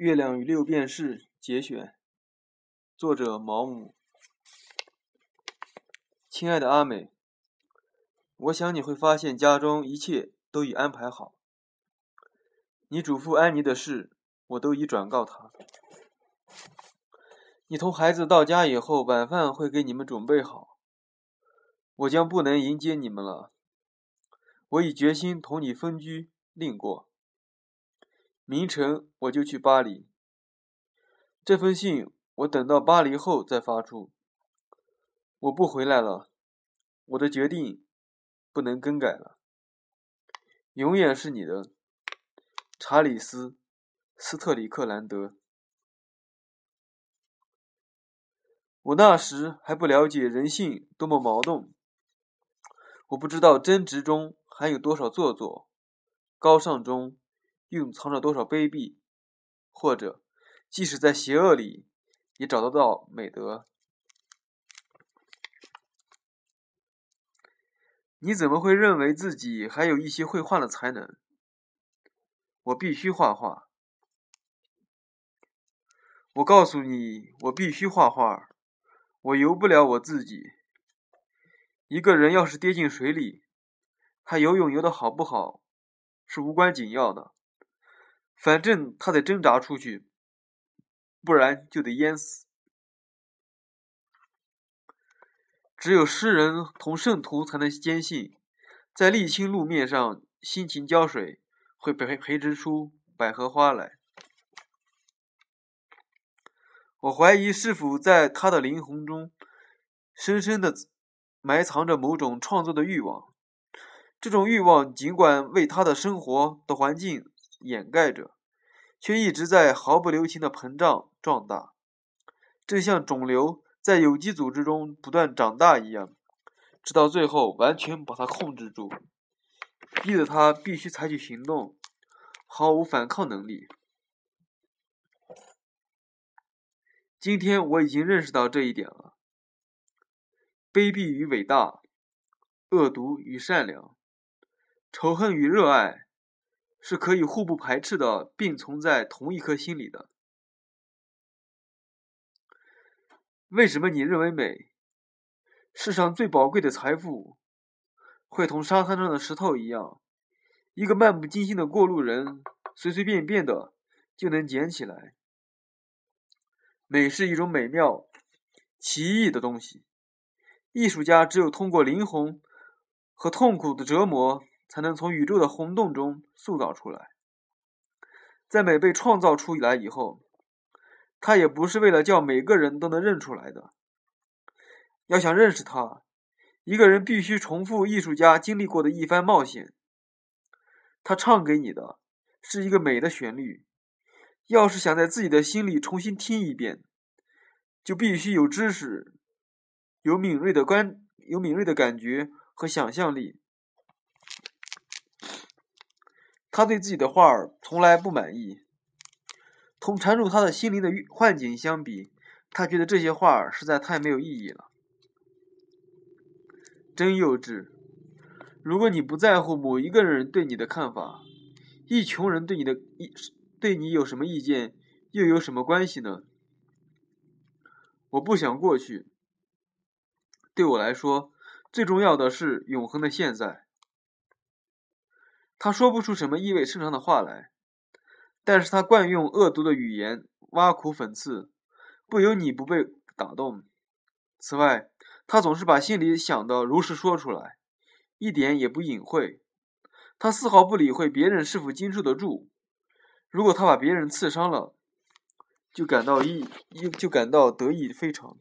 月亮与六便士节选，作者毛姆。亲爱的阿美，我想你会发现家中一切都已安排好。你嘱咐安妮的事，我都已转告她。你同孩子到家以后，晚饭会给你们准备好。我将不能迎接你们了。我已决心同你分居另过。明晨我就去巴黎。这封信我等到巴黎后再发出。我不回来了，我的决定不能更改了。永远是你的，查理斯·斯特里克兰德。我那时还不了解人性多么矛盾，我不知道争执中含有多少做作，高尚中蕴藏着多少卑鄙，或者即使在邪恶里也找得到美德。你怎么会认为自己还有一些绘画的才能？我必须画画。我告诉你，我必须画画。我游不了我自己。一个人要是跌进水里，他游泳游的好不好是无关紧要的，反正他得挣扎出去，不然就得淹死。只有诗人同圣徒才能坚信，在沥青路面上辛勤浇水，会培培植出百合花来。我怀疑是否在他的灵魂中，深深的埋藏着某种创作的欲望。这种欲望尽管为他的生活的环境掩盖着，却一直在毫不留情的膨胀壮大，正像肿瘤在有机组织中不断长大一样，直到最后完全把它控制住，逼得他必须采取行动，毫无反抗能力。今天我已经认识到这一点了。卑鄙与伟大，恶毒与善良，仇恨与热爱，是可以互不排斥的并存在同一颗心里的。为什么你认为美，世上最宝贵的财富，会同沙滩上的石头一样，一个漫不经心的过路人随随便便的就能捡起来？美是一种美妙、奇异的东西。艺术家只有通过灵魂和痛苦的折磨，才能从宇宙的红洞中塑造出来。在美被创造出来以后，它也不是为了叫每个人都能认出来的。要想认识它，一个人必须重复艺术家经历过的一番冒险。他唱给你的是一个美的旋律。要是想在自己的心里重新听一遍，就必须有知识，有敏锐的观，有敏锐的感觉和想象力。他对自己的画儿从来不满意。同缠住他的心灵的幻境相比，他觉得这些画儿实在太没有意义了。真幼稚！如果你不在乎某一个人对你的看法，一群人对你的意。对你有什么意见，又有什么关系呢？我不想过去。对我来说，最重要的是永恒的现在。他说不出什么意味深长的话来，但是他惯用恶毒的语言，挖苦讽刺，不由你不被打动。此外，他总是把心里想的如实说出来，一点也不隐晦。他丝毫不理会别人是否经受得住。如果他把别人刺伤了，就感到意，就感到得意非常。